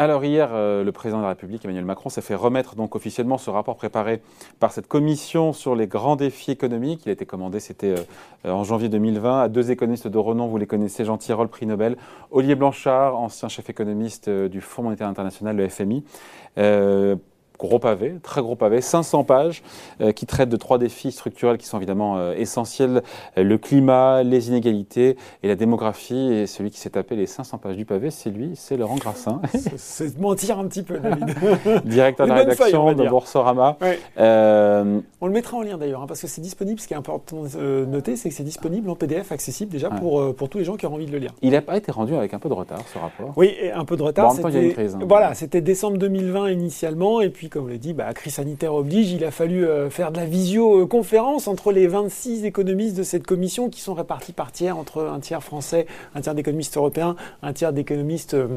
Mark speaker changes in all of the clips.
Speaker 1: Alors hier, euh, le président de la République, Emmanuel Macron, s'est fait remettre donc officiellement ce rapport préparé par cette commission sur les grands défis économiques. Il a été commandé, c'était euh, en janvier 2020, à deux économistes de renom, vous les connaissez, Jean Tirole, prix Nobel, Olivier Blanchard, ancien chef économiste euh, du Fonds monétaire international, le FMI gros pavé, très gros pavé, 500 pages, euh, qui traitent de trois défis structurels qui sont évidemment euh, essentiels le climat, les inégalités et la démographie. Et celui qui s'est tapé les 500 pages du pavé, c'est lui, c'est Laurent Grassin.
Speaker 2: C'est mentir un petit peu, David.
Speaker 1: Directeur de la rédaction de Boursorama.
Speaker 2: Euh, on le mettra en lien d'ailleurs, hein, parce que c'est disponible. Ce qui est important de noter, c'est que c'est disponible en PDF, accessible déjà pour, pour tous les gens qui ont envie de le lire.
Speaker 1: Il n'a pas été rendu avec un peu de retard, ce rapport.
Speaker 2: Oui, un peu de retard.
Speaker 1: Bon, en même temps, hein.
Speaker 2: Voilà, c'était décembre 2020 initialement, et puis comme on l'a dit, bah, crise sanitaire oblige, il a fallu euh, faire de la visioconférence entre les 26 économistes de cette commission qui sont répartis par tiers, entre un tiers français, un tiers d'économistes européens, un tiers d'économistes euh,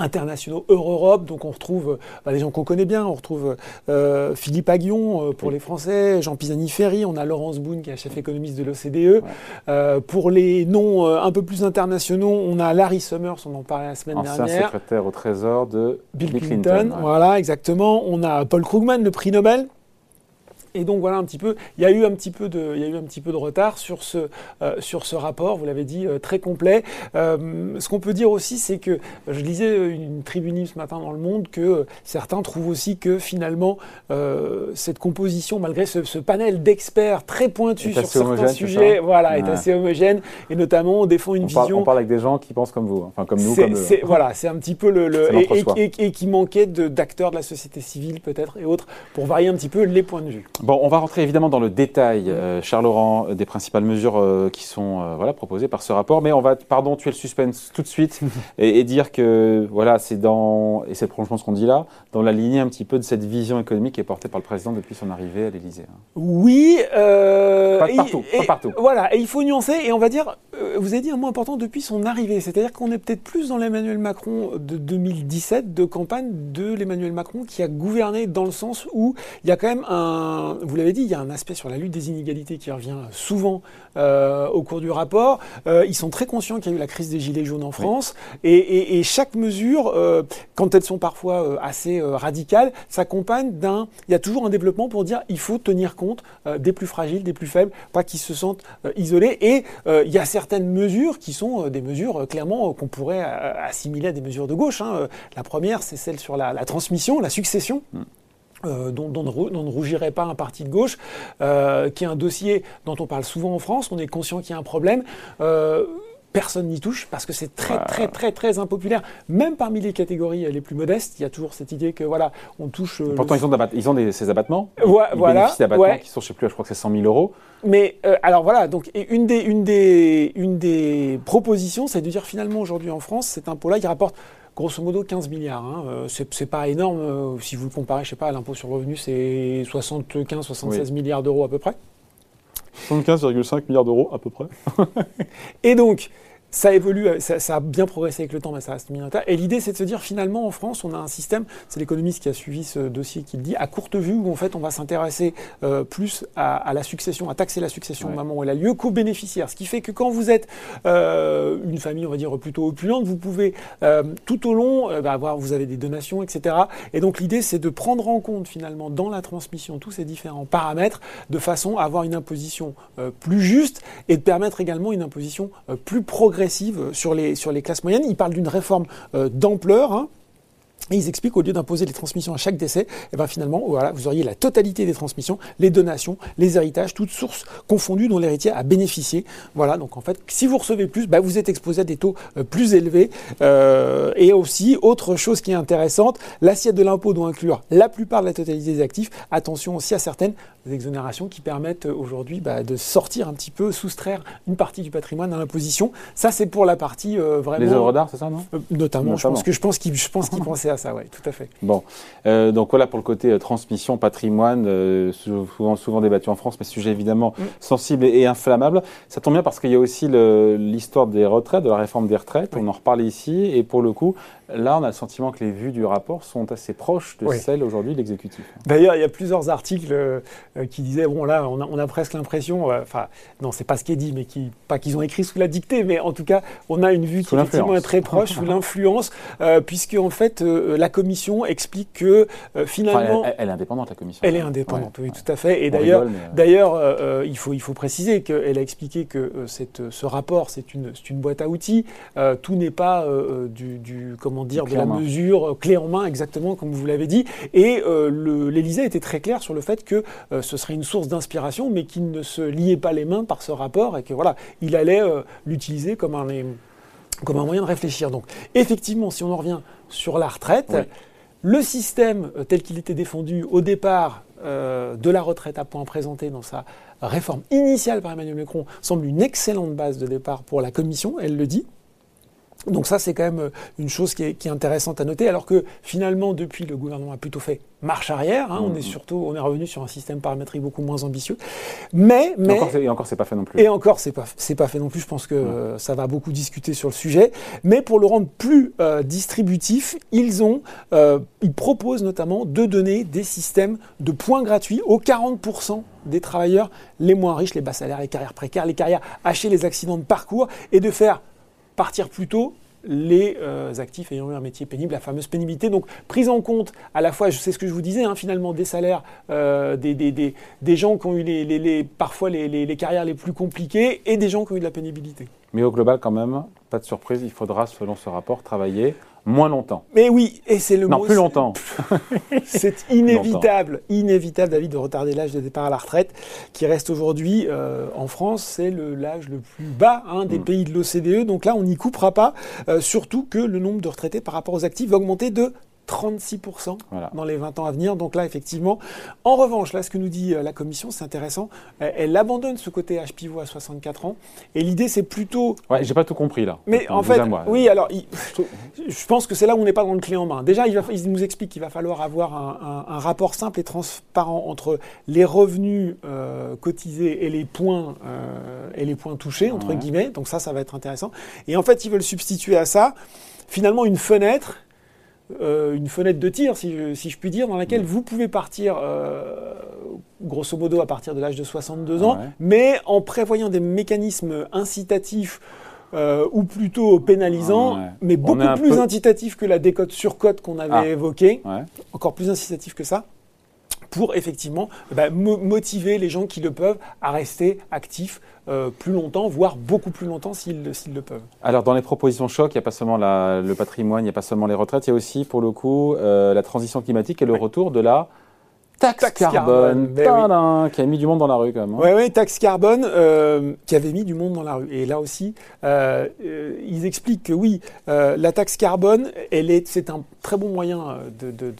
Speaker 2: internationaux Euro-Europe. Donc on retrouve bah, les gens qu'on connaît bien. On retrouve euh, Philippe Aguillon euh, pour les Français, Jean Pisani-Ferry. On a Laurence Boone qui est chef économiste de l'OCDE. Euh, pour les noms un peu plus internationaux, on a Larry Summers, on en parlait la semaine
Speaker 1: Ancien
Speaker 2: dernière.
Speaker 1: secrétaire au Trésor de
Speaker 2: Bill,
Speaker 1: Clinton.
Speaker 2: Clinton voilà, exactement. On a Paul Krugman, le prix Nobel. Et donc voilà un petit peu, il y a eu un petit peu de, il y a eu un petit peu de retard sur ce, euh, sur ce rapport, vous l'avez dit, euh, très complet. Euh, ce qu'on peut dire aussi, c'est que, je lisais une tribune ce matin dans Le Monde, que certains trouvent aussi que finalement, cette composition, malgré ce, panel d'experts très pointus sur certains sujets, voilà, est assez homogène, et notamment on défend une vision...
Speaker 1: Parle, on parle avec des gens qui pensent comme vous, enfin comme nous, comme eux.
Speaker 2: Voilà, c'est un petit peu le... et, qui manquait d'acteurs de, de la société civile peut-être, et autres, pour varier un petit peu les points de vue.
Speaker 1: Bon, on va rentrer évidemment dans le détail, euh, Charles Laurent, euh, des principales mesures euh, qui sont voilà, proposées par ce rapport, mais on va, pardon, tuer le suspense tout de suite et, dire que voilà, c'est dans, et c'est de ce qu'on dit là, dans la lignée un petit peu de cette vision économique qui est portée par le président depuis son arrivée à l'Élysée. Hein.
Speaker 2: Oui.
Speaker 1: pas partout,
Speaker 2: pas
Speaker 1: partout.
Speaker 2: Voilà, et il faut nuancer, et on va dire, vous avez dit un mot important depuis son arrivée, c'est-à-dire qu'on est peut-être plus dans l'Emmanuel Macron de 2017, de campagne de l'Emmanuel Macron qui a gouverné dans le sens où il y a quand même un vous l'avez dit, il y a un aspect sur la lutte des inégalités qui revient souvent euh, au cours du rapport. Euh, ils sont très conscients qu'il y a eu la crise des gilets jaunes en France et, chaque mesure, euh, quand elles sont parfois assez radicales, s'accompagne d'un. Il y a toujours un développement pour dire il faut tenir compte des plus fragiles, des plus faibles, pas qu'ils se sentent isolés. Et il y a certaines mesures qui sont des mesures clairement qu'on pourrait assimiler à des mesures de gauche. Hein. La première, c'est celle sur la, transmission, la succession. Mm. Euh, dont, ne rougirait pas un parti de gauche, euh, qui est un dossier dont on parle souvent en France, on est conscient qu'il y a un problème. Euh, personne n'y touche parce que c'est très très très très impopulaire. Même parmi les catégories les plus modestes, il y a toujours cette idée que voilà, on touche.
Speaker 1: Pourtant, ils ont, ils ont des, ces abattements.
Speaker 2: Ils voilà.
Speaker 1: bénéficient d'abattements qui sont, je sais plus, je crois que c'est 100 000 euros.
Speaker 2: Mais alors voilà, donc une des une des une des propositions, c'est de dire finalement aujourd'hui en France, cet impôt-là, il rapporte grosso modo 15 milliards. Hein. Euh, c'est pas énorme. Euh, si vous le comparez, je sais pas, l'impôt sur le revenu, c'est 75, 76 milliards d'euros à peu près.
Speaker 1: 75,5 milliards d'euros à peu près.
Speaker 2: Et donc, ça évolue, euh, ça, a bien progressé avec le temps, mais ça reste minoritaire. Et l'idée, c'est de se dire, finalement, en France, on a un système, c'est l'économiste qui a suivi ce dossier qui le dit, à courte vue, où en fait, on va s'intéresser euh, plus à, la succession, à taxer la succession au moment où elle a lieu qu'aux bénéficiaires. Ce qui fait que quand vous êtes euh, une famille, on va dire, plutôt opulente, vous pouvez, tout au long, bah, avoir, vous avez des donations, etc. Et donc, l'idée, c'est de prendre en compte, finalement, dans la transmission, tous ces différents paramètres, de façon à avoir une imposition plus juste et de permettre également une imposition plus progressive sur les, sur les classes moyennes. Il parle d'une réforme euh, d'ampleur. Hein. Et ils expliquent qu'au lieu d'imposer les transmissions à chaque décès, eh ben finalement, voilà, vous auriez la totalité des transmissions, les donations, les héritages, toutes sources confondues dont l'héritier a bénéficié. Voilà, donc en fait, si vous recevez plus, bah, vous êtes exposé à des taux euh, plus élevés. Euh, et aussi, autre chose qui est intéressante, l'assiette de l'impôt doit inclure la plupart de la totalité des actifs. Attention aussi à certaines exonérations qui permettent euh, aujourd'hui bah, de sortir un petit peu, soustraire une partie du patrimoine à l'imposition. Ça, c'est pour la partie vraiment.
Speaker 1: Les œuvres d'art, c'est ça, non?
Speaker 2: Notamment, je pense que je pense qu'il je pense qu'il pensait à ça, oui, tout à fait.
Speaker 1: Bon, euh, donc voilà pour le côté euh, transmission, patrimoine, euh, souvent, souvent débattu en France, mais sujet évidemment mm. sensible et, inflammable. Ça tombe bien parce qu'il y a aussi l'histoire des retraites, de la réforme des retraites, on en reparle ici, et pour le coup, Là, on a le sentiment que les vues du rapport sont assez proches de celles aujourd'hui de l'exécutif.
Speaker 2: D'ailleurs, il y a plusieurs articles euh, qui disaient bon là, on a, presque l'impression, euh, enfin non, c'est pas ce qui est dit, mais qui pas qu'ils ont écrit sous la dictée, mais en tout cas, on a une vue qui effectivement est très proche sous l'influence, euh, puisque en fait, la commission explique que finalement,
Speaker 1: elle, est indépendante la commission.
Speaker 2: Elle est indépendante, oui, tout à fait. Et d'ailleurs, d'ailleurs, il faut il faut préciser qu'elle a expliqué que cette, ce rapport, c'est une, une boîte à outils. tout n'est pas du, du comment dire, de la mesure euh, clé en main, exactement comme vous l'avez dit. Et euh, l'Élysée était très clair sur le fait que euh, ce serait une source d'inspiration, mais qu'il ne se liait pas les mains par ce rapport et que voilà, il allait l'utiliser comme un, comme un moyen de réfléchir. Donc, effectivement, si on en revient sur la retraite, le système tel qu'il était défendu au départ de la retraite à point présenté dans sa réforme initiale par Emmanuel Macron semble une excellente base de départ pour la Commission, elle le dit. Donc ça, c'est quand même euh, une chose qui est, intéressante à noter, alors que finalement, depuis, le gouvernement a plutôt fait marche arrière. Hein. on est mmh. surtout, on est revenu sur un système paramétrique beaucoup moins ambitieux. Mais, mais
Speaker 1: et encore, c'est pas fait non plus.
Speaker 2: Et encore, c'est pas, c'est pas fait non plus. Je pense que euh, ça va beaucoup discuter sur le sujet. Mais pour le rendre plus euh, distributif, ils ont, ils proposent notamment de donner des systèmes de points gratuits aux 40 des travailleurs les moins riches, les bas salaires, les carrières précaires, les carrières hachées, les accidents de parcours, et de faire partir plus tôt les euh, actifs ayant eu un métier pénible, la fameuse pénibilité. Donc prise en compte à la fois, sais ce que je vous disais, hein, finalement, des salaires euh, des, des, des, gens qui ont eu les, parfois les, carrières les plus compliquées et des gens qui ont eu de la pénibilité.
Speaker 1: Mais au global, quand même, pas de surprise, il faudra, selon ce rapport, travailler moins longtemps.
Speaker 2: Mais oui, et c'est le
Speaker 1: non, plus longtemps.
Speaker 2: c'est inévitable, inévitable, David, de retarder l'âge de départ à la retraite, qui reste aujourd'hui euh, en France, c'est l'âge le, plus bas hein, des mm. pays de l'OCDE. Donc là, on n'y coupera pas, euh, surtout que le nombre de retraités par rapport aux actifs va augmenter de 36% dans les 20 ans à venir. Donc là, effectivement. En revanche, là, ce que nous dit euh, la Commission, c'est intéressant. Elle abandonne ce côté H pivot à 64 ans. Et l'idée, c'est plutôt.
Speaker 1: Ouais, j'ai pas tout compris là.
Speaker 2: Mais en fait, oui, alors, je pense que c'est là où on n'est pas dans le clé en main. Déjà, il, nous explique qu'il va falloir avoir un, rapport simple et transparent entre les revenus euh, cotisés et les points euh, et les points touchés entre guillemets. Donc ça, ça va être intéressant. Et en fait, ils veulent substituer à ça finalement une fenêtre euh, une fenêtre de tir, si je, puis dire, dans laquelle vous pouvez partir, euh, grosso modo, à partir de l'âge de 62 ans, mais en prévoyant des mécanismes incitatifs euh, ou plutôt pénalisants, mais beaucoup plus incitatifs que la décote sur cote qu'on avait ah. évoquée, encore plus incitatifs que ça pour effectivement ben, motiver les gens qui le peuvent à rester actifs euh, plus longtemps, voire beaucoup plus longtemps s'ils le peuvent.
Speaker 1: Alors dans les propositions choc, il n'y a pas seulement le patrimoine, il n'y a pas seulement les retraites, il y a aussi pour le coup euh, la transition climatique et le retour de la taxe, carbone, ben qui a mis du monde dans la rue quand même.
Speaker 2: Oui, hein. oui, taxe carbone euh, qui avait mis du monde dans la rue. Et là aussi, ils expliquent que oui, la taxe carbone, elle est, c'est un très bon moyen de, de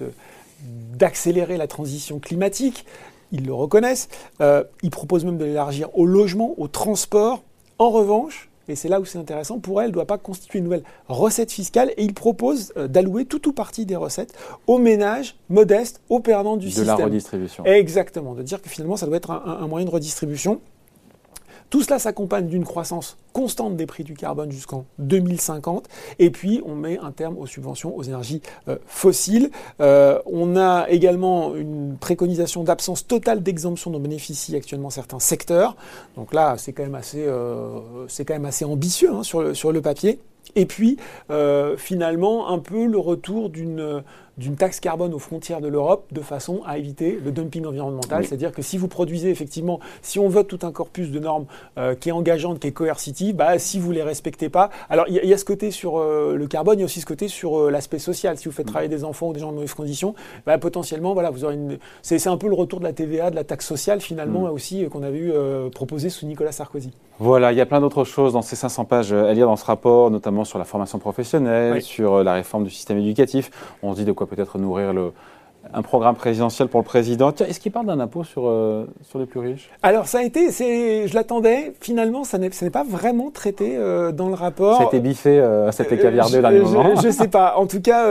Speaker 2: d'accélérer la transition climatique, ils le reconnaissent, euh, ils proposent même de l'élargir au logement, au transport. En revanche, et c'est là où c'est intéressant, pour elle, ne doit pas constituer une nouvelle recette fiscale et ils proposent euh, d'allouer tout ou partie des recettes aux ménages modestes, aux perdants du système.
Speaker 1: De la redistribution.
Speaker 2: Exactement, de dire que finalement ça doit être un moyen de redistribution. Tout cela s'accompagne d'une croissance constante des prix du carbone jusqu'en 2050. Et puis, on met un terme aux subventions aux énergies euh, fossiles. Euh, on a également une préconisation d'absence totale d'exemption dont bénéficient actuellement certains secteurs. Donc là, c'est quand même assez, euh, c'est quand même assez ambitieux hein, sur, le, sur le papier. Et puis, finalement, un peu le retour d'une d'une taxe carbone aux frontières de l'Europe de façon à éviter le dumping environnemental. C'est-à-dire que si vous produisez effectivement, si on vote tout un corpus de normes euh, qui est engageante, qui est coercitive, bah, si vous ne les respectez pas, alors il y, a ce côté sur euh, le carbone, il y a aussi ce côté sur euh, l'aspect social. Si vous faites travailler des enfants ou des gens en mauvaises conditions, bah, potentiellement, voilà, vous aurez une... c'est, un peu le retour de la TVA, de la taxe sociale finalement mm. aussi qu'on avait eu proposé sous Nicolas Sarkozy.
Speaker 1: Voilà, il y a plein d'autres choses dans ces 500 pages à lire dans ce rapport, notamment sur la formation professionnelle, sur la réforme du système éducatif. On se dit de quoi peut-être nourrir le, un programme présidentiel pour le président. Tiens, est-ce qu'il parle d'un impôt sur, euh, sur les plus riches?
Speaker 2: Alors, ça a été, je l'attendais, finalement, ça n'est pas vraiment traité euh, dans le rapport.
Speaker 1: Ça a été biffé, euh, ça a été caviardé au dernier moment
Speaker 2: Je ne sais pas. En tout cas,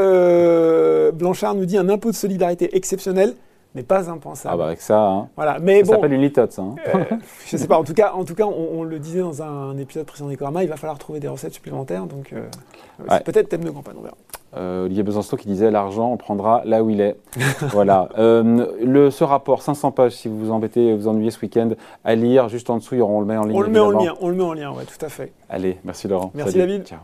Speaker 2: Blanchard nous dit un impôt de solidarité exceptionnel n'est pas impensable.
Speaker 1: Ah bah avec ça, hein.
Speaker 2: Voilà, mais
Speaker 1: ça
Speaker 2: bon,
Speaker 1: s'appelle une litote, ça. hein.
Speaker 2: euh, je sais pas. En tout cas, en tout cas, on, on le disait dans un épisode précédent d'Ecorama, il va falloir trouver des recettes supplémentaires. Donc, euh,
Speaker 1: Ouais.
Speaker 2: c'est peut-être thème de campagne. On verra.
Speaker 1: Euh, Olivier Besançon qui disait l'argent, on prendra là où il est. voilà. Euh, le, ce rapport, 500 pages, si vous vous embêtez, vous ennuyez ce week-end, à lire. Juste en dessous, on le met en ligne.
Speaker 2: On le met en lien. On le met en lien. Ouais, tout à fait.
Speaker 1: Allez, merci Laurent.
Speaker 2: Merci,
Speaker 1: Salut.
Speaker 2: David.
Speaker 1: Ciao.